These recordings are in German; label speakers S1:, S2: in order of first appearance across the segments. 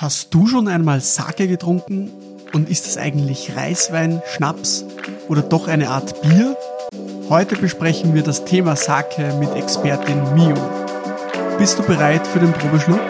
S1: Hast du schon einmal Sake getrunken? Und ist es eigentlich Reiswein, Schnaps oder doch eine Art Bier? Heute besprechen wir das Thema Sake mit Expertin Mio. Bist du bereit für den Probeschluck?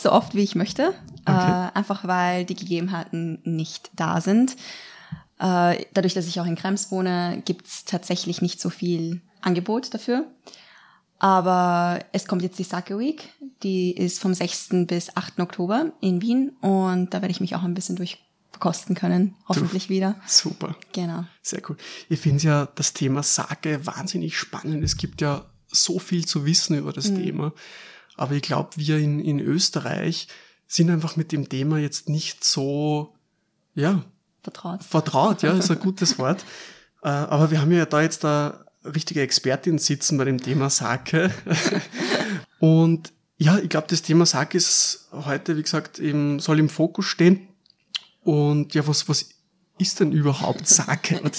S2: Nicht so oft, wie ich möchte,
S1: Okay.
S2: äh, einfach weil die Gegebenheiten nicht da sind. Äh, dadurch, dass ich auch in Krems wohne, gibt's tatsächlich nicht so viel Angebot dafür. Aber es kommt jetzt die Sake Week, die ist vom 6. bis 8. Oktober in Wien und da werde ich mich auch ein bisschen durchverkosten können, hoffentlich wieder.
S1: Super,
S2: Genau.
S1: sehr cool. Ich finde ja das Thema Sake wahnsinnig spannend. Es gibt ja so viel zu wissen über das Thema. Aber ich glaube, wir in, in Österreich sind einfach mit dem Thema jetzt nicht so, ja,
S2: Vertraut.
S1: vertraut, ja, ist ein gutes Wort. Äh, Aber wir haben ja da jetzt eine richtige Expertin sitzen bei dem Thema Sake. Und ja, ich glaube, das Thema Sake ist heute, wie gesagt, eben, soll im Fokus stehen. Und ja, was, was ist denn überhaupt Sake?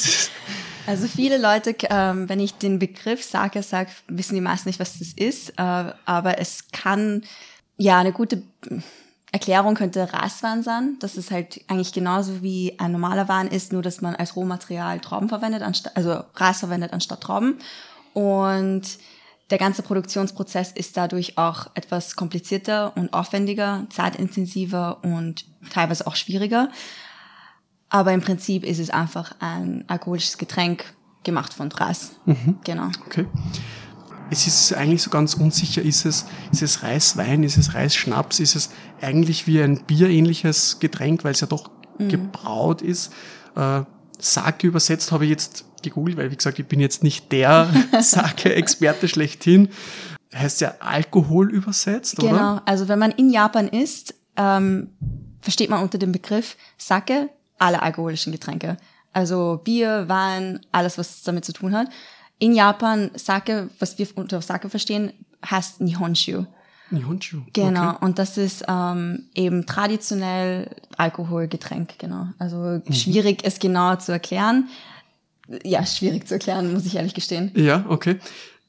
S2: Also viele Leute, ähm, wenn ich den Begriff sage, wissen die meisten nicht, was das ist. Äh, aber es kann, ja, eine gute Erklärung könnte Raswein sein. Das ist halt eigentlich genauso wie ein normaler Wein ist, nur dass man als Rohmaterial Trauben verwendet, anstatt, also Ras verwendet anstatt Trauben. Und der ganze Produktionsprozess ist dadurch auch etwas komplizierter und aufwendiger, zeitintensiver und teilweise auch schwieriger. Aber im Prinzip ist es einfach ein alkoholisches Getränk gemacht von Ras. Genau.
S1: Okay. Es ist eigentlich so ganz unsicher, ist es, ist es Reiswein, ist es Reisschnaps, ist es eigentlich wie ein bierähnliches Getränk, weil es ja doch gebraut ist. Äh, Sake übersetzt habe ich jetzt gegoogelt, weil wie gesagt, ich bin jetzt nicht der Sake-Experte schlechthin. Heißt ja Alkohol übersetzt,
S2: Genau.
S1: oder?
S2: Also wenn man in Japan ist, ähm, versteht man unter dem Begriff Sake alle alkoholischen Getränke. Also Bier, Wein, alles, was damit zu tun hat. In Japan, Sake, was wir unter Sake verstehen, heißt Nihonshu.
S1: Nihonshu.
S2: Genau,
S1: Okay.
S2: und das ist ähm, eben traditionell Alkoholgetränk, genau. Also
S1: Mhm.
S2: schwierig es genau zu erklären. Ja, schwierig zu erklären, muss ich ehrlich gestehen.
S1: Ja, okay.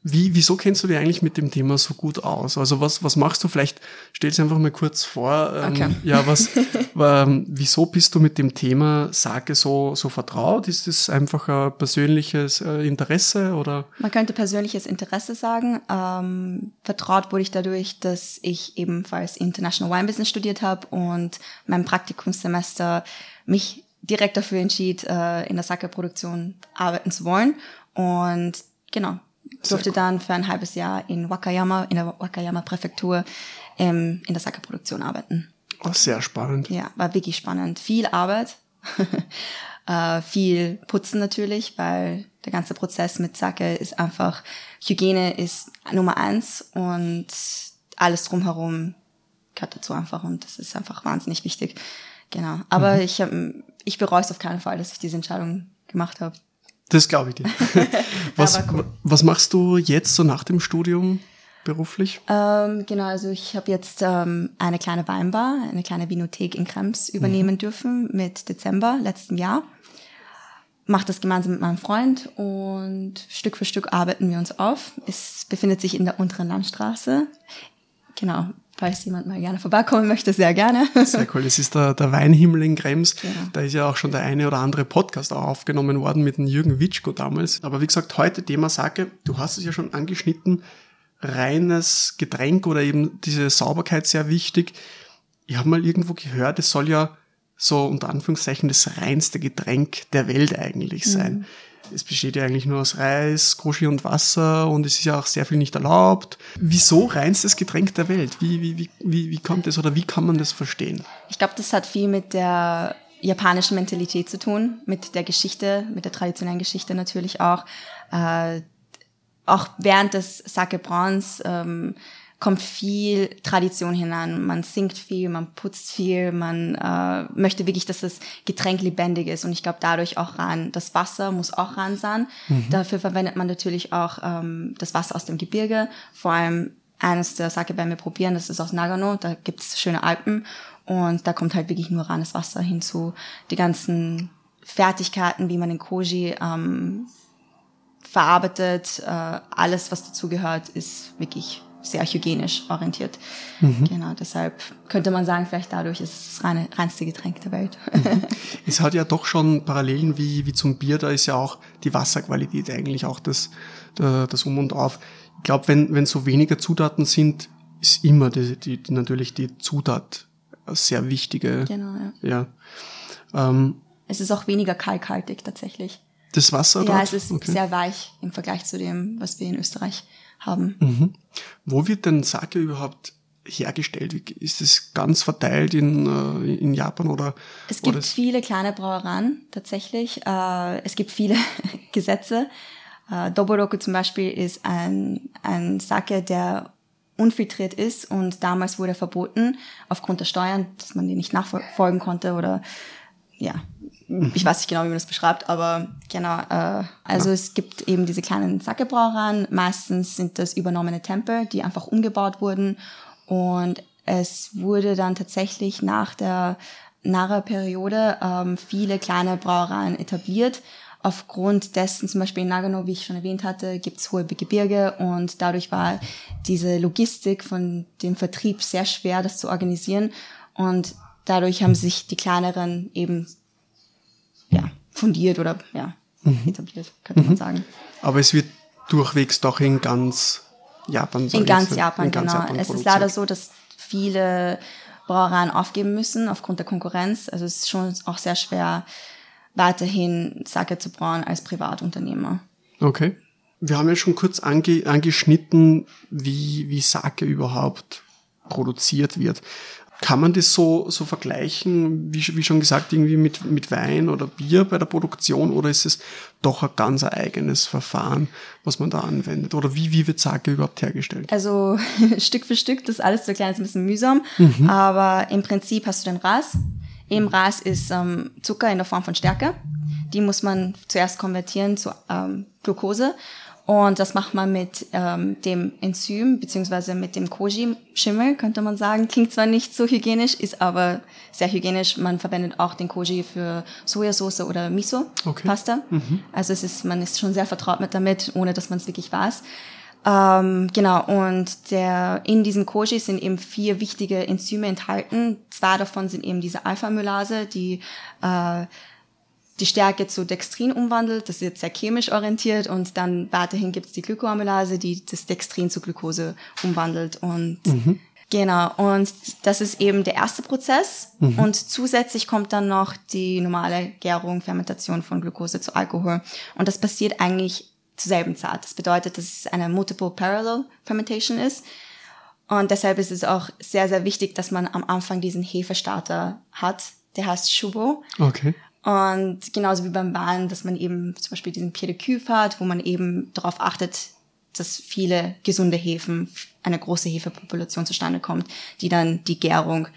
S1: Wie, wieso kennst du dich eigentlich mit dem Thema so gut aus? Also was, was machst du? Vielleicht stell's einfach mal kurz vor. Ähm,
S2: Okay.
S1: Ja, was, ähm, wieso bist du mit dem Thema Sake so, so vertraut? Ist es einfach ein persönliches äh, Interesse oder?
S2: Man könnte persönliches Interesse sagen. Ähm, vertraut wurde ich dadurch, dass ich ebenfalls International Wine Business studiert habe und mein Praktikumssemester mich direkt dafür entschied, äh, in der Sake-Produktion arbeiten zu wollen. Und genau, durfte
S1: cool.
S2: dann für ein halbes Jahr in Wakayama, in der Wakayama-Präfektur, ähm, in der Sake-Produktion arbeiten.
S1: Oh, sehr spannend.
S2: Ja, war wirklich spannend. Viel Arbeit, äh, viel Putzen natürlich, weil der ganze Prozess mit Sake ist einfach, Hygiene ist Nummer eins und alles drumherum gehört dazu einfach und das ist einfach wahnsinnig wichtig. Genau. Aber mhm. ich, hab, ich bereue es auf keinen Fall, dass ich diese Entscheidung gemacht habe.
S1: Das glaube ich dir. was, cool. was machst du jetzt so nach dem Studium beruflich?
S2: Ähm, genau, also ich habe jetzt ähm, eine kleine Weinbar, eine kleine Vinothek in Krems übernehmen mhm. dürfen mit Dezember letzten Jahr. Mache das gemeinsam mit meinem Freund und Stück für Stück arbeiten wir uns auf. Es befindet sich in der unteren Landstraße. Genau, falls jemand mal gerne vorbeikommen möchte, sehr gerne.
S1: Sehr cool. Das ist der, der Weinhimmel in Krems. Genau. Da ist ja auch schon der eine oder andere Podcast auch aufgenommen worden mit dem Jürgen Witschko damals. Aber wie gesagt, heute Thema Sake, du hast es ja schon angeschnitten, reines Getränk oder eben diese Sauberkeit sehr wichtig. Ich habe mal irgendwo gehört, es soll ja so unter Anführungszeichen das reinste Getränk der Welt eigentlich sein. Mhm es besteht ja eigentlich nur aus Reis, Koshi und Wasser und es ist ja auch sehr viel nicht erlaubt. Wieso reinstes Getränk der Welt? Wie, wie, wie, wie, wie kommt es oder wie kann man das verstehen?
S2: Ich glaube, das hat viel mit der japanischen Mentalität zu tun, mit der Geschichte, mit der traditionellen Geschichte natürlich auch. Äh, auch während des Sake-Brauns ähm, kommt viel Tradition hinein. Man singt viel, man putzt viel, man äh, möchte wirklich, dass das Getränk lebendig ist. Und ich glaube, dadurch auch ran. Das Wasser muss auch ran sein. Mhm. Dafür verwendet man natürlich auch ähm, das Wasser aus dem Gebirge. Vor allem eines der Sake werden wir probieren, das ist aus Nagano. Da gibt's schöne Alpen. Und da kommt halt wirklich nur reines Wasser hinzu. Die ganzen Fertigkeiten, wie man den Koji ähm, verarbeitet, äh, alles, was dazugehört, ist wirklich sehr hygienisch orientiert. Mhm. Genau, deshalb könnte man sagen, vielleicht dadurch ist es das reine, reinste Getränk der Welt.
S1: Mhm. Es hat ja doch schon Parallelen wie, wie zum Bier, da ist ja auch die Wasserqualität eigentlich auch das, das Um und Auf. Ich glaube, wenn, wenn so weniger Zutaten sind, ist immer die, die, die natürlich die Zutat sehr wichtige. Genau, ja. ja. Ähm,
S2: es ist auch weniger kalkhaltig tatsächlich.
S1: Das Wasser?
S2: Ja, dort? es ist okay. sehr weich im Vergleich zu dem, was wir in Österreich haben.
S1: Mhm. Wo wird denn Sake überhaupt hergestellt? Ist es ganz verteilt in, äh, in Japan oder?
S2: Es gibt
S1: oder
S2: viele kleine Brauereien tatsächlich. Äh, es gibt viele Gesetze. Äh, Doboroku zum Beispiel ist ein, ein Sake, der unfiltriert ist und damals wurde verboten aufgrund der Steuern, dass man die nicht nachfolgen konnte oder ja, ich weiß nicht genau, wie man das beschreibt, aber genau, äh, also ja. es gibt eben diese kleinen Sakebrauereien. Meistens sind das übernommene Tempel, die einfach umgebaut wurden. Und es wurde dann tatsächlich nach der Nara-Periode ähm, viele kleine Brauereien etabliert. Aufgrund dessen, zum Beispiel in Nagano, wie ich schon erwähnt hatte, gibt's hohe Gebirge und dadurch war diese Logistik von dem Vertrieb sehr schwer, das zu organisieren. Und dadurch haben sich die kleineren eben fundiert oder ja, mhm. etabliert, könnte mhm. man sagen.
S1: Aber es wird durchwegs doch in ganz Japan
S2: In ganz Japan, in ganz genau. Japan es ist leider so, dass viele Brauereien aufgeben müssen aufgrund der Konkurrenz. Also es ist schon auch sehr schwer, weiterhin Sake zu brauen als Privatunternehmer.
S1: Okay. Wir haben ja schon kurz ange angeschnitten, wie, wie Sake überhaupt produziert wird. Kann man das so, so vergleichen, wie, wie schon gesagt, irgendwie mit, mit Wein oder Bier bei der Produktion oder ist es doch ein ganz eigenes Verfahren, was man da anwendet? Oder wie, wie wird Sake überhaupt hergestellt?
S2: Also Stück für Stück, das alles so klein, ist ein bisschen mühsam, mhm. aber im Prinzip hast du den Ras. Im Ras ist ähm, Zucker in der Form von Stärke. Die muss man zuerst konvertieren zu ähm, Glucose und das macht man mit ähm, dem Enzym beziehungsweise mit dem Koji-Schimmel, könnte man sagen. Klingt zwar nicht so hygienisch, ist aber sehr hygienisch. Man verwendet auch den Koji für Sojasauce oder Miso-Pasta. Okay. Mhm. Also es ist, man ist schon sehr vertraut mit damit, ohne dass man es wirklich weiß. Ähm, genau, und der, in diesem Koji sind eben vier wichtige Enzyme enthalten. Zwei davon sind eben diese Alpha-Amylase, die äh, die Stärke zu Dextrin umwandelt. Das ist jetzt sehr chemisch orientiert und dann weiterhin gibt es die Glykoamylase, die das Dextrin zu Glucose umwandelt und mhm. Genau, und das ist eben der erste Prozess. Mhm. Und zusätzlich kommt dann noch die normale Gärung, Fermentation von Glucose zu Alkohol. Und das passiert eigentlich zur selben Zeit. Das bedeutet, dass es eine Multiple Parallel Fermentation ist. Und deshalb ist es auch sehr, sehr wichtig, dass man am Anfang diesen Hefestarter hat. Der heißt Shubo.
S1: Okay.
S2: Und genauso wie beim Wein, dass man eben zum Beispiel diesen Pied de Cuve hat, wo man eben darauf achtet, dass viele gesunde Hefen, eine große Hefepopulation zustande kommt, die dann die Gärung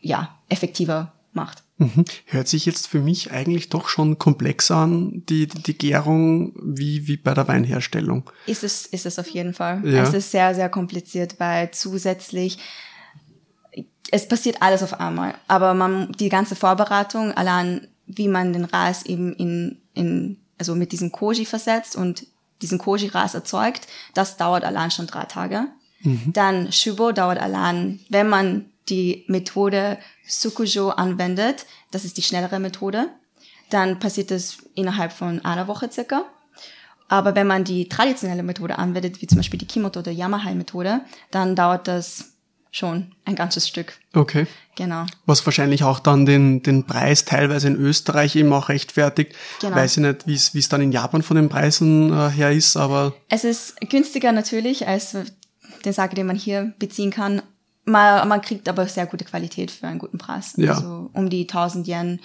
S2: ja effektiver macht.
S1: Mhm. Hört sich jetzt für mich eigentlich doch schon komplexer an, die, die, die Gärung, wie, wie bei der Weinherstellung.
S2: Ist es, ist es auf jeden Fall.
S1: Ja.
S2: Es ist sehr, sehr kompliziert, weil zusätzlich es passiert alles auf einmal. Aber man, die ganze Vorbereitung, allein wie man den Reis eben in, in, also mit diesem Koji versetzt und diesen Koji-Reis erzeugt, das dauert allein schon drei Tage. Dann Shubo dauert allein, wenn man die Methode Sukujo anwendet, das ist die schnellere Methode, dann passiert das innerhalb von einer Woche circa. Aber wenn man die traditionelle Methode anwendet, wie zum Beispiel die Kimoto oder Yamahai-Methode, dann dauert das schon ein ganzes Stück.
S1: Okay.
S2: Genau.
S1: Was wahrscheinlich auch dann den, den Preis teilweise in Österreich eben auch rechtfertigt.
S2: Genau.
S1: Weiß ich nicht, wie es wie es dann in Japan von den Preisen äh, her ist, aber
S2: Es ist günstiger natürlich als den Sake, den man hier beziehen kann. Man, man kriegt aber sehr gute Qualität für einen guten Preis.
S1: Ja.
S2: Also um die 1000 Yen,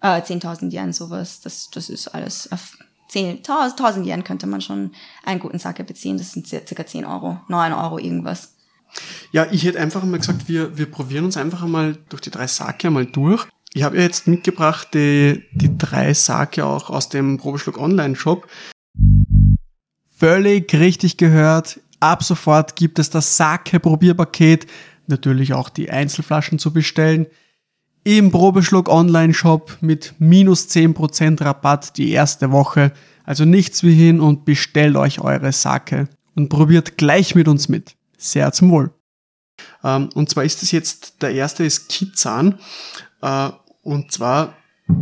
S2: äh, 10.000 Yen sowas. Das, das ist alles auf 10, 1000 Yen könnte man schon einen guten Sake beziehen. Das sind cir- circa 10 Euro, 9 Euro irgendwas.
S1: Ja, ich hätte einfach mal gesagt, wir, wir probieren uns einfach einmal durch die drei Sake einmal durch. Ich habe ja jetzt mitgebracht die, die drei Sake auch aus dem Probeschluck Online-Shop. Völlig richtig gehört. Ab sofort gibt es das Sake-Probierpaket. Natürlich auch die Einzelflaschen zu bestellen. Im Probeschluck Online-Shop mit minus 10% Rabatt die erste Woche. Also nichts wie hin und bestellt euch eure Sake und probiert gleich mit uns mit. Sehr zum Wohl. Ähm, und zwar ist es jetzt, der erste ist Kizan. Äh, und zwar,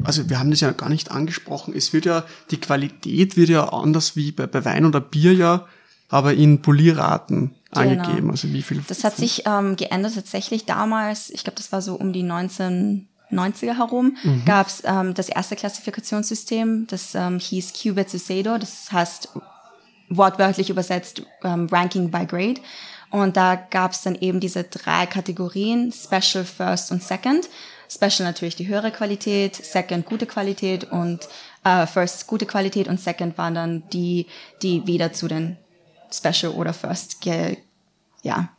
S1: also wir haben das ja gar nicht angesprochen, es wird ja, die Qualität wird ja anders wie bei, bei Wein oder Bier ja, aber in Polierraten angegeben. Also wie viel?
S2: Das hat sich ähm, geändert tatsächlich damals, ich glaube, das war so um die 1990er herum, gab's ähm, das erste Klassifikationssystem, das ähm, hieß Qubit Sucedo, das heißt wortwörtlich übersetzt ähm, Ranking by Grade. Und da gab's dann eben diese drei Kategorien, Special, First und Second. Special natürlich die höhere Qualität, Second gute Qualität und äh, First gute Qualität und Second waren dann die, die weder zu den Special oder First ge ja,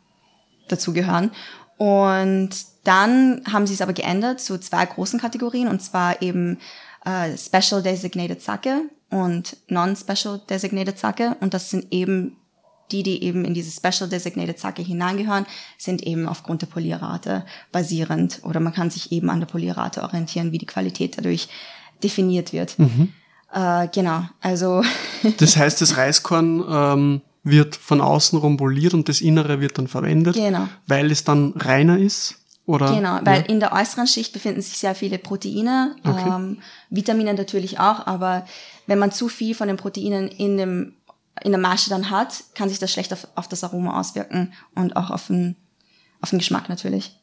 S2: dazugehören. Und dann haben sie es aber geändert zu zwei großen Kategorien, und zwar eben äh, Special Designated Sake und Non-Special Designated Sake. Und das sind eben die, die eben in diese Special Designated Sake hineingehören, sind eben aufgrund der Polierrate basierend oder man kann sich eben an der Polierrate orientieren, wie die Qualität dadurch definiert wird. Äh, genau, also
S1: Das heißt, das Reiskorn ähm, wird von außen rum poliert und das Innere wird dann verwendet,
S2: Genau.
S1: weil es dann reiner ist? Oder?
S2: Genau, weil
S1: ja.
S2: in der äußeren Schicht befinden sich sehr viele Proteine,
S1: Okay.
S2: ähm, Vitamine natürlich auch, aber wenn man zu viel von den Proteinen in dem in der Masche dann hat, kann sich das schlecht auf, auf das Aroma auswirken und auch auf den, auf den Geschmack natürlich.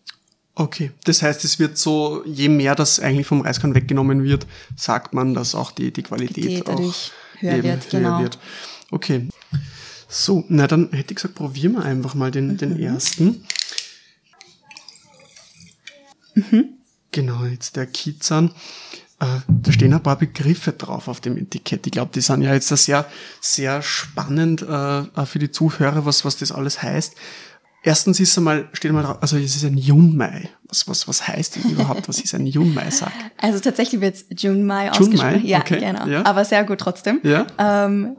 S1: Okay, das heißt, es wird so, je mehr das eigentlich vom Reiskorn weggenommen wird, sagt man, dass auch die, die Qualität
S2: Die dadurch
S1: auch
S2: höher wird, genau.
S1: Okay. So, na dann hätte ich gesagt, probieren wir einfach mal den, den
S2: Mhm.
S1: ersten. Genau, jetzt der Kizan. Äh, da stehen ein paar Begriffe drauf auf dem Etikett. Ich glaube, die sind ja jetzt sehr, sehr spannend äh, für die Zuhörer, was, was das alles heißt. Erstens ist einmal, steht mal drauf, also es ist ein Yunmai. Was, was, was heißt denn überhaupt, was ist ein Yunmai-Sack?
S2: Also tatsächlich wird es Junmai
S1: Junmai,
S2: ausgesprochen. Ja,
S1: okay,
S2: genau.
S1: ja.
S2: Aber sehr gut trotzdem.
S1: Ja?
S2: Ähm,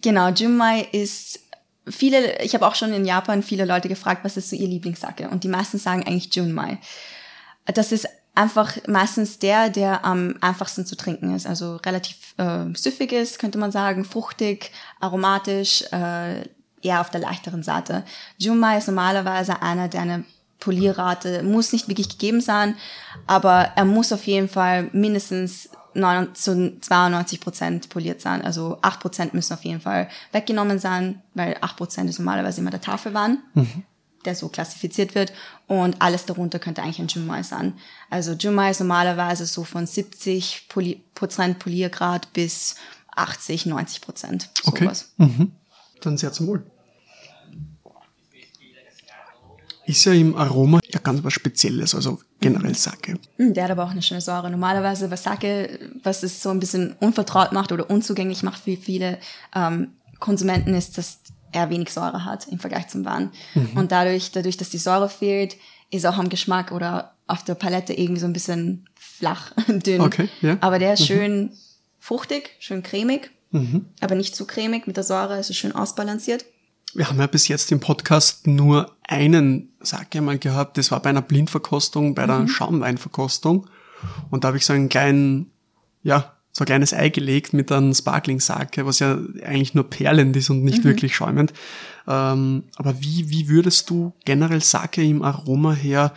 S2: genau, Junmai ist viele, ich habe auch schon in Japan viele Leute gefragt, was ist so ihr Lieblingssake? Und die meisten sagen eigentlich Junmai. Das ist einfach meistens der, der am einfachsten zu trinken ist. Also relativ äh, süffig ist, könnte man sagen, fruchtig, aromatisch, äh, eher auf der leichteren Seite. Junmai ist normalerweise einer, der eine Polierrate muss nicht wirklich gegeben sein, aber er muss auf jeden Fall mindestens 9 zu 92 Prozent poliert sein. Also 8 Prozent müssen auf jeden Fall weggenommen sein, weil 8 Prozent ist normalerweise immer der Tafelwein, der so klassifiziert wird. Und alles darunter könnte eigentlich ein Junmai sein. Also Junmai ist normalerweise so von 70 Poli Prozent Poliergrad bis 80, 90 Prozent.
S1: Okay.
S2: Sowas.
S1: Mhm. Dann sehr zum Wohl. Ist ja im Aroma ja ganz was Spezielles, also generell Sake.
S2: Mm, Der hat aber auch eine schöne Säure. Normalerweise, was Sake, was es so ein bisschen unvertraut macht oder unzugänglich macht für viele ähm, Konsumenten, ist, dass er wenig Säure hat im Vergleich zum Wein. Und dadurch, dadurch, dass die Säure fehlt, ist auch am Geschmack oder auf der Palette irgendwie so ein bisschen flach, dünn.
S1: Okay, ja.
S2: Aber der ist schön fruchtig, schön cremig, aber nicht zu cremig mit der Säure, es ist schön ausbalanciert.
S1: Wir haben ja bis jetzt im Podcast nur einen Sake mal gehabt. Das war bei einer Blindverkostung, bei der Schaumweinverkostung. Und da habe ich so einen kleinen, ja, so ein kleines Ei gelegt mit einem Sparkling Sake, was ja eigentlich nur perlend ist und nicht wirklich schäumend. Ähm, aber wie, wie würdest du generell Sake im Aroma her,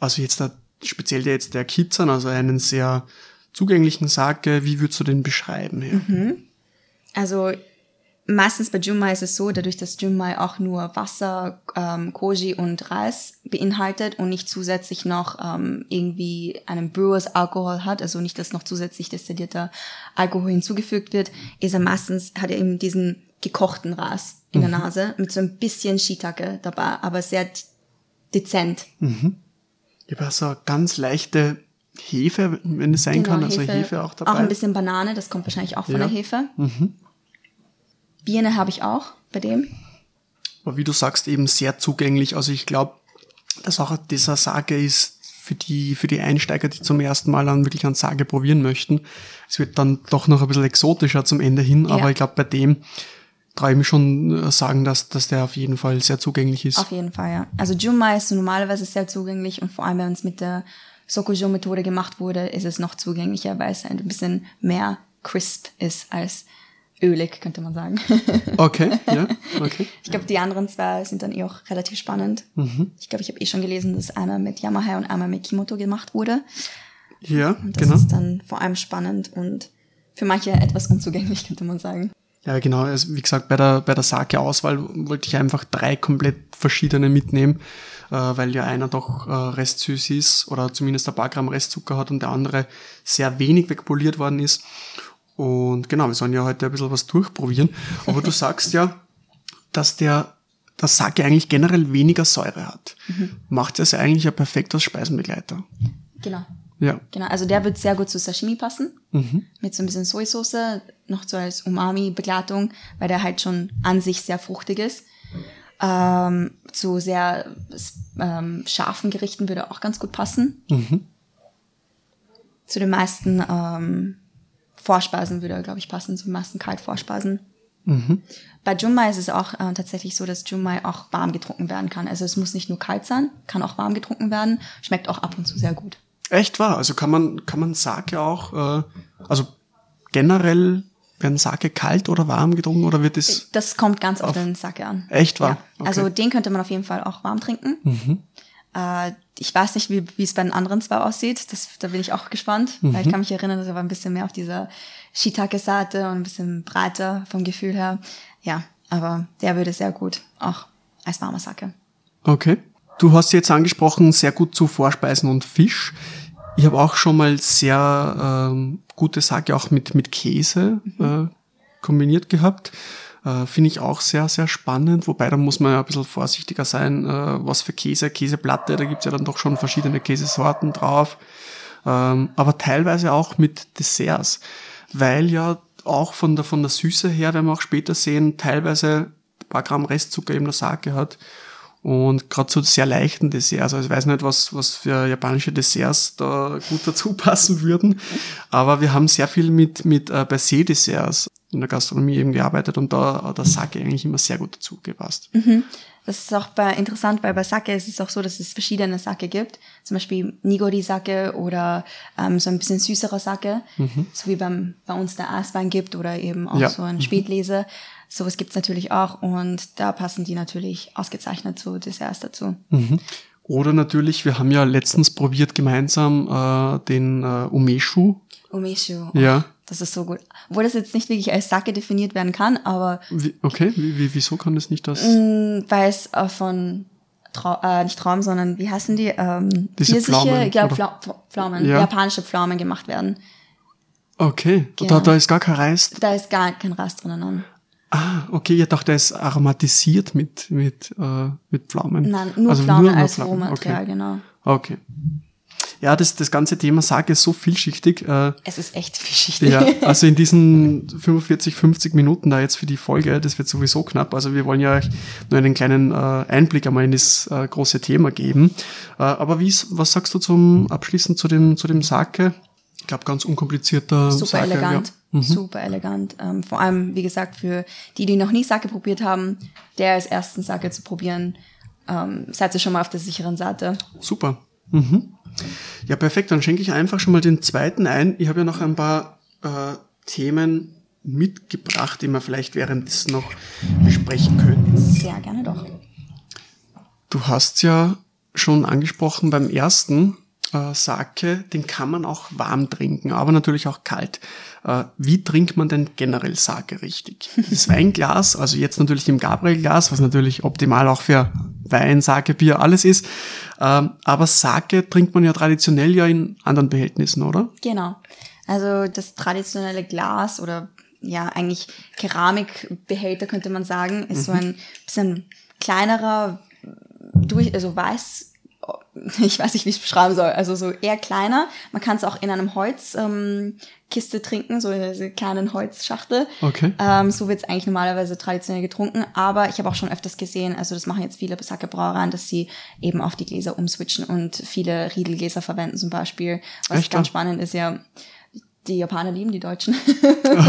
S1: also jetzt da, speziell der jetzt der Kizan, also einen sehr zugänglichen Sake, wie würdest du den beschreiben? Ja?
S2: Also meistens bei Junmai ist es so, dadurch, dass Junmai auch nur Wasser, ähm, Koji und Reis beinhaltet und nicht zusätzlich noch ähm, irgendwie einen Brewers Alkohol hat, also nicht, dass noch zusätzlich destillierter Alkohol hinzugefügt wird, ist er meistens, hat er eben diesen gekochten Reis in der Nase mit so ein bisschen Shiitake dabei, aber sehr dezent.
S1: Ich habe so eine ganz leichte Hefe, wenn es sein kann, also Hefe, auch dabei.
S2: Genau, Auch ein bisschen Banane, das kommt wahrscheinlich auch von
S1: Ja.
S2: der Hefe. Birne habe ich auch bei dem.
S1: Aber wie du sagst, eben sehr zugänglich. Also ich glaube, dass auch dieser Sake ist für die, für die Einsteiger, die zum ersten Mal dann wirklich einen Sake probieren möchten. Es wird dann doch noch ein bisschen exotischer zum Ende hin,
S2: Ja.
S1: aber ich glaube, bei dem traue ich mich schon äh, sagen, dass, dass der auf jeden Fall sehr zugänglich ist.
S2: Auf jeden Fall, ja. Also Junmai ist normalerweise sehr zugänglich und vor allem, wenn es mit der Sokujo-Methode gemacht wurde, ist es noch zugänglicher, weil es ein bisschen mehr crisp ist als ölig, könnte man sagen.
S1: Okay, ja, okay.
S2: ich glaube, die anderen zwei sind dann eh auch relativ spannend.
S1: Mhm.
S2: Ich glaube, ich habe eh schon gelesen, dass einer mit Yamaha und einmal mit Kimoto gemacht wurde.
S1: Ja,
S2: Und das
S1: genau.
S2: ist dann vor allem spannend und für manche etwas unzugänglich, könnte man sagen.
S1: Ja, genau. Also wie gesagt, bei der, bei der Sake-Auswahl wollte ich einfach drei komplett verschiedene mitnehmen, äh, weil ja einer doch äh, restsüß ist oder zumindest ein paar Gramm Restzucker hat und der andere sehr wenig wegpoliert worden ist. Und genau, wir sollen ja heute ein bisschen was durchprobieren. Aber du sagst ja, dass der, der Sake eigentlich generell weniger Säure hat. Macht das eigentlich ja perfekt als Speisenbegleiter.
S2: Genau.
S1: Ja.
S2: Genau, also der wird sehr gut zu Sashimi passen. Mit so ein bisschen Sojasauce, noch so als Umami-Begleitung, weil der halt schon an sich sehr fruchtig ist. Ähm, zu sehr ähm, scharfen Gerichten würde er auch ganz gut passen. Zu den meisten ähm, Vorspeisen würde glaube ich, passen, zu den meisten Kaltvorspeisen. Bei Junmai ist es auch äh, tatsächlich so, dass Junmai auch warm getrunken werden kann. Also es muss nicht nur kalt sein, kann auch warm getrunken werden. Schmeckt auch ab und zu sehr gut.
S1: Echt wahr? Also kann man, kann man Sake auch, äh, also generell werden Sake kalt oder warm getrunken oder wird es,
S2: Das kommt ganz auf, den Sake an.
S1: Echt wahr?
S2: Ja.
S1: Okay. Mhm.
S2: Also den könnte man auf jeden Fall auch warm trinken. Äh, ich weiß nicht, wie, wie es bei den anderen zwei aussieht. Das, da bin ich auch gespannt.
S1: Mhm.
S2: Weil ich kann mich erinnern, dass er war ein bisschen mehr auf dieser Shiitake-Seite und ein bisschen breiter vom Gefühl her. Ja, aber der würde sehr gut auch als warmer Sake.
S1: okay. Du hast jetzt angesprochen, sehr gut zu Vorspeisen und Fisch. Ich habe auch schon mal sehr ähm, gute Sake auch mit, mit Käse äh, kombiniert gehabt. Äh, Finde ich auch sehr, sehr spannend, wobei da muss man ja ein bisschen vorsichtiger sein, äh, was für Käse, Käseplatte, da gibt's ja dann doch schon verschiedene Käsesorten drauf. Ähm, aber teilweise auch mit Desserts, weil ja auch von der, von der Süße her, werden wir auch später sehen, teilweise ein paar Gramm Restzucker eben der Sake hat. Und gerade so sehr leichten Desserts, also ich weiß nicht, was, was für japanische Desserts da gut dazu passen würden, aber wir haben sehr viel mit, mit äh, Baiser-Desserts in der Gastronomie eben gearbeitet und da hat der Sake eigentlich immer sehr gut dazu gepasst.
S2: Das ist auch bei, interessant, weil bei Sake ist es auch so, dass es verschiedene Sake gibt. Zum Beispiel Nigori-Sake oder ähm, so ein bisschen süßerer Sake. So wie beim, bei uns der Eiswein gibt oder eben auch
S1: Ja.
S2: so ein Spätlese. Sowas gibt's natürlich auch und da passen die natürlich ausgezeichnet zu Desserts dazu.
S1: Oder natürlich, wir haben ja letztens probiert gemeinsam äh, den äh, Umeshu.
S2: Umeshu.
S1: Ja.
S2: Das ist so gut. Obwohl das jetzt nicht wirklich als Sake definiert werden kann, aber
S1: Wie, okay, wie, wie, wieso kann das nicht das?
S2: mh, weil es äh, von Trau äh, nicht Traum, sondern wie heißen die? Ähm,
S1: Diese Pflaumen,
S2: ja? Pfla Pflaumen,
S1: Ja.
S2: japanische Pflaumen gemacht werden.
S1: Okay,
S2: Genau.
S1: da, da ist gar kein Reis.
S2: Da ist gar kein Reis drinnen.
S1: Ah, okay, ich dachte, er ist aromatisiert mit, mit, äh, mit Pflaumen.
S2: Nein, nur
S1: also
S2: Pflaume
S1: nur
S2: als
S1: Pflaumen,
S2: Rohmaterial,
S1: okay.
S2: genau.
S1: Okay. Ja, das, das ganze Thema Sake ist so vielschichtig. Äh,
S2: Es ist echt vielschichtig.
S1: ja, also in diesen 45, 50 Minuten da jetzt für die Folge, das wird sowieso knapp. Also wir wollen ja euch nur einen kleinen äh, Einblick einmal in das äh, große Thema geben. Äh, aber wie was sagst du zum Abschließen zu dem, zu dem Sake? Ich glaube, ganz unkomplizierter
S2: Super
S1: Sake.
S2: elegant,
S1: Ja. Mhm.
S2: super elegant. Ähm, vor allem, wie gesagt, für die, die noch nie Sake probiert haben, der als ersten Sake zu probieren, ähm, seid ihr schon mal auf der sicheren Seite.
S1: Super. Mhm. Ja, perfekt. Dann schenke ich einfach schon mal den zweiten ein. Ich habe ja noch ein paar äh, Themen mitgebracht, die wir vielleicht währenddessen noch besprechen könnten.
S2: Sehr gerne doch.
S1: Du hast ja schon angesprochen beim ersten äh, Sake, den kann man auch warm trinken, aber natürlich auch kalt. Äh, wie trinkt man denn generell Sake richtig? Das Weinglas, also jetzt natürlich im Gabriel-Glas, was natürlich optimal auch für Wein, Sake, Bier, alles ist. Ähm, aber Sake trinkt man ja traditionell ja in anderen Behältnissen, oder?
S2: Genau. Also das traditionelle Glas oder ja eigentlich Keramikbehälter könnte man sagen, ist so ein bisschen kleinerer, durch, also weiß, ich weiß nicht, wie ich es beschreiben soll, also so eher kleiner. Man kann es auch in einem Holzkiste ähm, trinken, so in dieser kleinen Holzschachtel.
S1: Okay.
S2: Ähm, so wird es eigentlich normalerweise traditionell getrunken, aber ich habe auch schon öfters gesehen, also das machen jetzt viele Sake-Brauereien, dass sie eben auf die Gläser umswitchen und viele Riedelgläser verwenden zum Beispiel. Was
S1: Echt,
S2: ganz spannend ist ja, die Japaner lieben die Deutschen.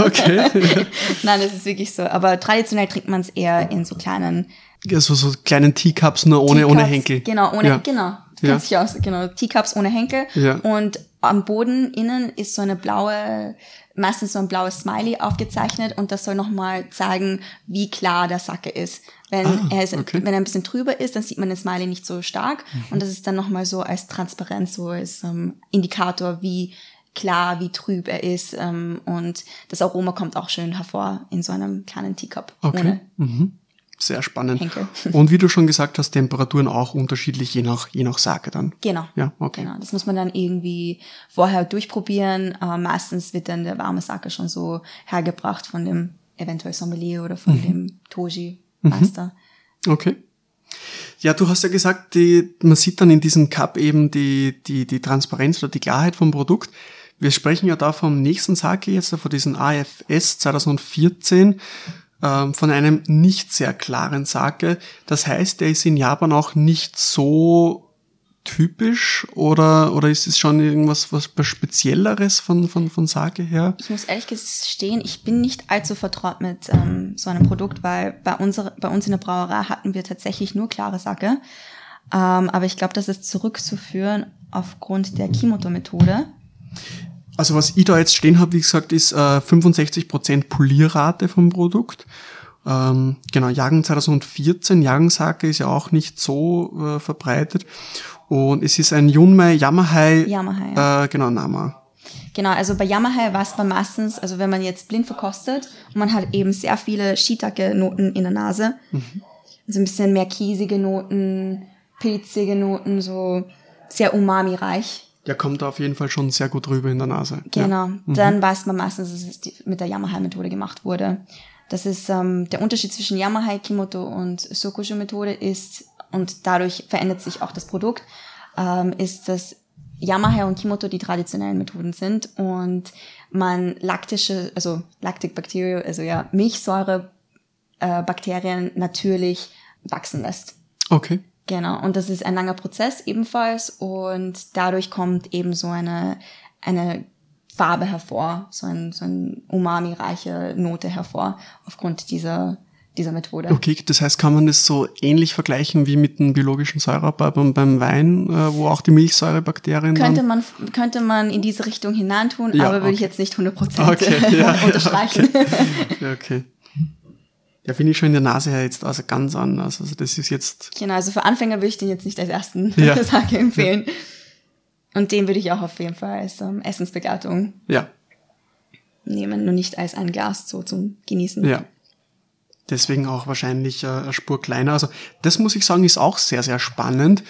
S1: Okay.
S2: Nein, das ist wirklich so. Aber traditionell trinkt man es eher in so kleinen
S1: also so kleinen Teacups, nur ohne, ohne
S2: Teacups.
S1: Henkel.
S2: Genau, ohne,
S1: Ja.
S2: genau. Du
S1: Ja.
S2: kennst dich aus, genau. Teacups ohne Henkel.
S1: Ja.
S2: Und am Boden innen ist so eine blaue, meistens so ein blaues Smiley aufgezeichnet und das soll nochmal zeigen, wie klar der Sake ist. Wenn
S1: Ah,
S2: er ist,
S1: okay. Mhm.
S2: wenn er ein bisschen trüber ist, dann sieht man den Smiley nicht so stark und das ist dann nochmal so als Transparenz, so als ähm, Indikator, wie klar, wie trüb er ist ähm, und das Aroma kommt auch schön hervor in so einem kleinen Teacup.
S1: Okay.
S2: Ohne
S1: Mhm. Sehr spannend.
S2: Henkel.
S1: Und wie du schon gesagt hast, Temperaturen auch unterschiedlich, je nach, je nach Sake dann.
S2: Genau.
S1: Ja, okay.
S2: Genau, das muss man dann irgendwie vorher durchprobieren. Äh, meistens wird dann der warme Sake schon so hergebracht von dem eventuell Sommelier oder
S1: Mhm.
S2: von dem Toji-Meister.
S1: Okay. Ja, du hast ja gesagt, die, man sieht dann in diesem Cup eben die, die, die Transparenz oder die Klarheit vom Produkt. Wir sprechen ja da vom nächsten Sake jetzt, von diesem AFS 2014, ähm, von einem nicht sehr klaren Sake. Das heißt, der ist in Japan auch nicht so typisch oder, oder ist es schon irgendwas was Spezielleres von, von, von Sake her?
S2: Ich muss ehrlich gestehen, ich bin nicht allzu vertraut mit ähm, so einem Produkt, weil bei, unserer, bei uns in der Brauerei hatten wir tatsächlich nur klare Sake. Ähm, aber ich glaube, das ist zurückzuführen aufgrund der Kimoto-Methode.
S1: Also was ich da jetzt stehen habe, wie gesagt, ist äh, 65% Polierrate vom Produkt. Ähm, genau, Jagen 2014, Jagensake ist ja auch nicht so äh, verbreitet. Und es ist ein Yunmei Yamahai,
S2: Yamahai,
S1: äh, genau, Nama.
S2: Genau, also bei Yamahai weiß man meistens, also wenn man jetzt blind verkostet und man hat eben sehr viele Shiitake-Noten in der Nase, also ein bisschen mehr kiesige Noten, pilzige Noten, so sehr umami-reich.
S1: Der kommt da auf jeden Fall schon sehr gut rüber in der Nase.
S2: Genau, dann weiß man meistens, dass es mit der Yamahai-Methode gemacht wurde. Das ist ähm, der Unterschied zwischen Yamahai, Kimoto und Sokushu-Methode ist, und dadurch verändert sich auch das Produkt, ähm, ist, dass Yamahai und Kimoto die traditionellen Methoden sind und man laktische, also Lactic Bacteria, also ja, Milchsäure äh, Bakterien natürlich wachsen lässt.
S1: Ja. Okay.
S2: Genau, und das ist ein langer Prozess ebenfalls und dadurch kommt eben so eine, eine Farbe hervor, so ein, so ein umami-reiche Note hervor aufgrund dieser, dieser Methode.
S1: Okay, das heißt, kann man das so ähnlich vergleichen wie mit dem biologischen Säureabbau beim, beim Wein, äh, wo auch die Milchsäurebakterien
S2: Könnte man, könnte man in diese Richtung hineintun,
S1: Ja,
S2: aber würde ich
S1: okay.
S2: jetzt nicht 100%
S1: Okay, ja,
S2: unterstreichen.
S1: Ja, okay. Ja, finde ich schon in der Nase her jetzt also ganz anders. Also das ist jetzt...
S2: Genau, also für Anfänger würde ich den jetzt nicht als ersten
S1: Ja.
S2: Sake empfehlen. Und den würde ich auch auf jeden Fall als ähm, Essensbegleitung
S1: Ja,
S2: nehmen, nur nicht als ein Glas so zum Genießen.
S1: Ja. Deswegen auch wahrscheinlich äh, eine Spur kleiner. Also das muss ich sagen, ist auch sehr, sehr spannend.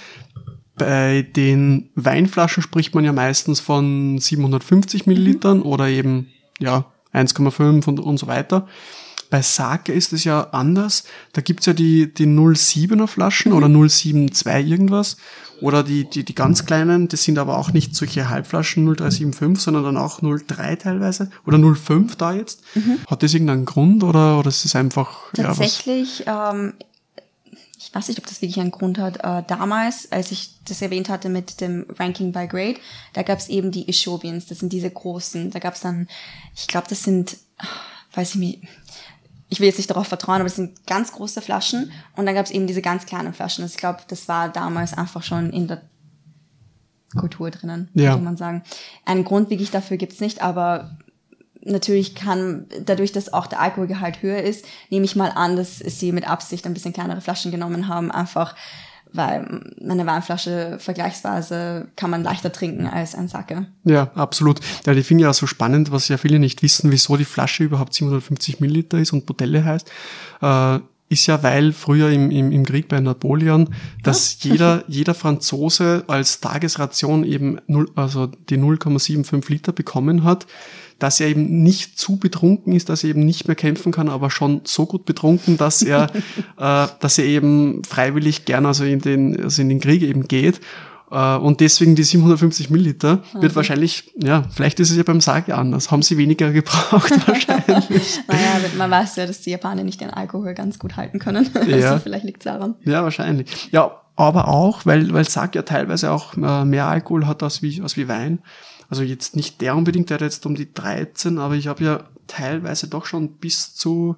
S1: Bei den Weinflaschen spricht man ja meistens von 750 Millilitern oder eben ja 1,5 und, und so weiter. Bei Sake ist es ja anders. Da gibt's ja die, die 07er Flaschen oder 072 irgendwas. Oder die, die, die ganz kleinen, das sind aber auch nicht solche Halbflaschen 0375, sondern dann auch 03 teilweise. Oder 05 da jetzt. Hat das irgendeinen Grund oder, oder ist es einfach.
S2: Tatsächlich, ja, ähm, ich weiß nicht, ob das wirklich einen Grund hat. Äh, damals, als ich das erwähnt hatte mit dem Ranking by Grade, da gab es eben die Ishobians, das sind diese großen. Da gab es dann, ich glaube, das sind, weiß ich nicht, ich will jetzt nicht darauf vertrauen, aber es sind ganz große Flaschen und dann gab es eben diese ganz kleinen Flaschen. Also ich glaube, das war damals einfach schon in der Kultur drinnen,
S1: Ja.
S2: würde man sagen. Einen Grund wirklich dafür gibt's nicht, aber natürlich kann, dadurch, dass auch der Alkoholgehalt höher ist, nehme ich mal an, dass sie mit Absicht ein bisschen kleinere Flaschen genommen haben, einfach weil eine Weinflasche vergleichsweise kann man leichter trinken als ein Sake.
S1: Ja, absolut. Ja, die finde ich auch so spannend, was ja viele nicht wissen, wieso die Flasche überhaupt 750 Milliliter ist und Botelle heißt. Äh, ist ja, weil früher im, im, im Krieg bei Napoleon, dass jeder, jeder Franzose als Tagesration eben null, also die 0,75 Liter bekommen hat, dass er eben nicht zu betrunken ist, dass er eben nicht mehr kämpfen kann, aber schon so gut betrunken, dass er, äh, dass er eben freiwillig gern also in den, also in den Krieg eben geht. Äh, Und deswegen die 750 Milliliter wird wahrscheinlich, ja, vielleicht ist es ja beim Sake anders. Haben sie weniger gebraucht wahrscheinlich.
S2: Naja, man weiß ja, dass die Japaner nicht den Alkohol ganz gut halten können.
S1: Ja.
S2: Also vielleicht liegt's daran.
S1: Ja, wahrscheinlich. Ja, aber auch, weil, weil Sake ja teilweise auch äh, mehr Alkohol hat als wie, als wie Wein. Also jetzt nicht der unbedingt, der hat jetzt um die 13, aber ich habe ja teilweise doch schon bis zu,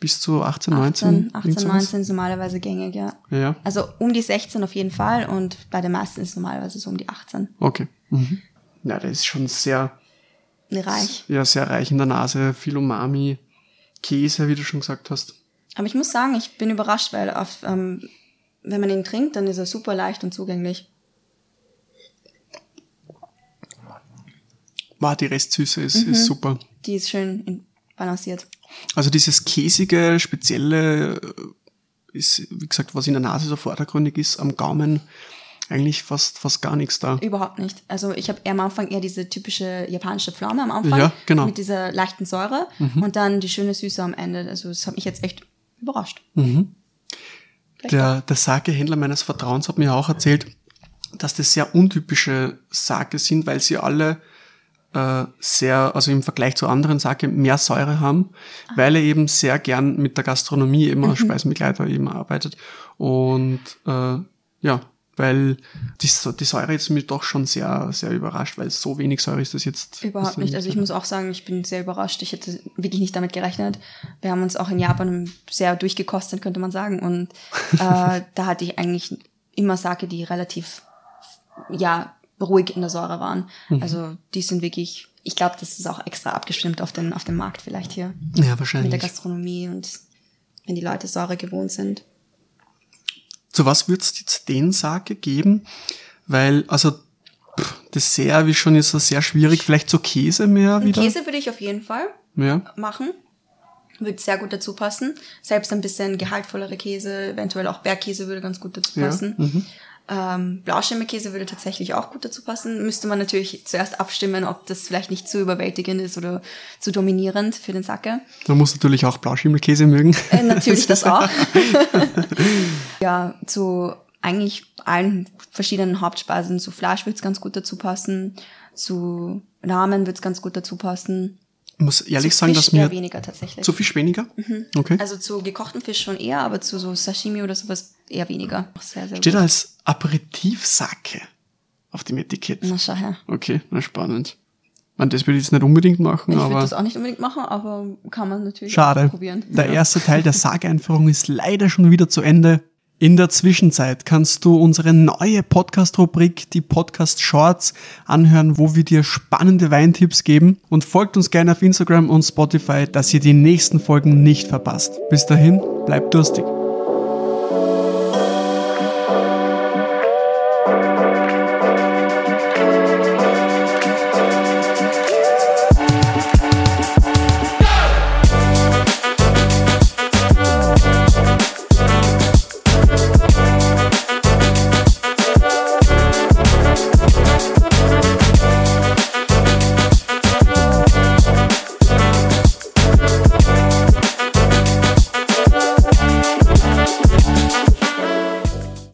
S1: bis zu 18, 19.
S2: 18,
S1: irgend
S2: 18
S1: sowas.
S2: 19 ist normalerweise gängig, ja.
S1: Ja,
S2: Also um die 16 auf jeden Fall und bei den meisten ist es normalerweise so um die 18.
S1: okay. Mhm. Ja, der ist schon sehr,
S2: Reich.
S1: ja, sehr reich in der Nase, viel Umami, Käse, wie du schon gesagt hast.
S2: Aber ich muss sagen, ich bin überrascht, weil auf, ähm, wenn man ihn trinkt, dann ist er super leicht und zugänglich.
S1: War die Restsüße ist, ist super.
S2: Die ist schön balanciert.
S1: Also dieses käsige, spezielle äh, ist, wie gesagt, was in der Nase so vordergründig ist, am Gaumen eigentlich fast, fast gar nichts da.
S2: Überhaupt nicht. Also ich habe eher am Anfang eher diese typische japanische Pflaume am Anfang.
S1: Ja, genau.
S2: Mit dieser leichten Säure und dann die schöne Süße am Ende. Also das hat mich jetzt echt überrascht.
S1: Mhm. Der, der Sake-Händler meines Vertrauens hat mir auch erzählt, dass das sehr untypische Sake sind, weil sie alle äh, sehr, also im Vergleich zu anderen Sake mehr Säure haben, weil er eben sehr gern mit der Gastronomie eben als Speisenbegleiter eben arbeitet. Und äh, ja, weil die, die Säure jetzt mich doch schon sehr, sehr überrascht, weil so wenig Säure ist das jetzt.
S2: Überhaupt nicht. Also ich muss auch sagen, ich bin sehr überrascht. Ich hätte wirklich nicht damit gerechnet. Wir haben uns auch in Japan sehr durchgekostet, könnte man sagen. Und äh, da hatte ich eigentlich immer Sake, die relativ ja ruhig in der Säure waren. Also die sind wirklich, ich glaube, das ist auch extra abgestimmt auf den, auf den Markt vielleicht hier.
S1: Ja,
S2: Mit der
S1: wahrscheinlich.
S2: Gastronomie und wenn die Leute Säure gewohnt sind.
S1: Zu was würdest du jetzt den Sake geben? Weil, also, pff, Dessert wie schon ist so sehr schwierig. Vielleicht so Käse mehr wieder?
S2: Käse würde ich auf jeden Fall
S1: Ja.
S2: machen. Würde sehr gut dazu passen. Selbst ein bisschen gehaltvollere Käse, eventuell auch Bergkäse würde ganz gut dazu
S1: Ja,
S2: passen.
S1: mhm.
S2: Ähm, Blauschimmelkäse würde tatsächlich auch gut dazu passen. Müsste man natürlich zuerst abstimmen, ob das vielleicht nicht zu überwältigend ist oder zu dominierend für den Sake.
S1: Man muss natürlich auch Blauschimmelkäse mögen.
S2: Äh, natürlich das auch. ja, zu eigentlich allen verschiedenen Hauptspeisen. Zu Fleisch würde es ganz gut dazu passen. Zu Ramen würde es ganz gut dazu passen.
S1: Ich muss ehrlich
S2: zu
S1: sagen,
S2: Fisch
S1: dass mir
S2: eher weniger tatsächlich.
S1: zu Fisch weniger. Okay.
S2: Also zu gekochten Fisch schon eher, aber zu so Sashimi oder sowas eher weniger. Sehr, sehr
S1: Steht
S2: gut.
S1: als Aperitif-Sake auf dem Etikett.
S2: Na, schau her.
S1: Okay, na spannend. Man, das würde ich jetzt nicht unbedingt machen,
S2: Ich würde
S1: aber
S2: das auch nicht unbedingt machen, aber kann man natürlich
S1: schade.
S2: probieren.
S1: Der erste Teil der Sage-Einführung ist leider schon wieder zu Ende. In der Zwischenzeit kannst du unsere neue Podcast-Rubrik, die Podcast Shorts, anhören, wo wir dir spannende Weintipps geben. Und folgt uns gerne auf Instagram und Spotify, dass ihr die nächsten Folgen nicht verpasst. Bis dahin, bleibt durstig.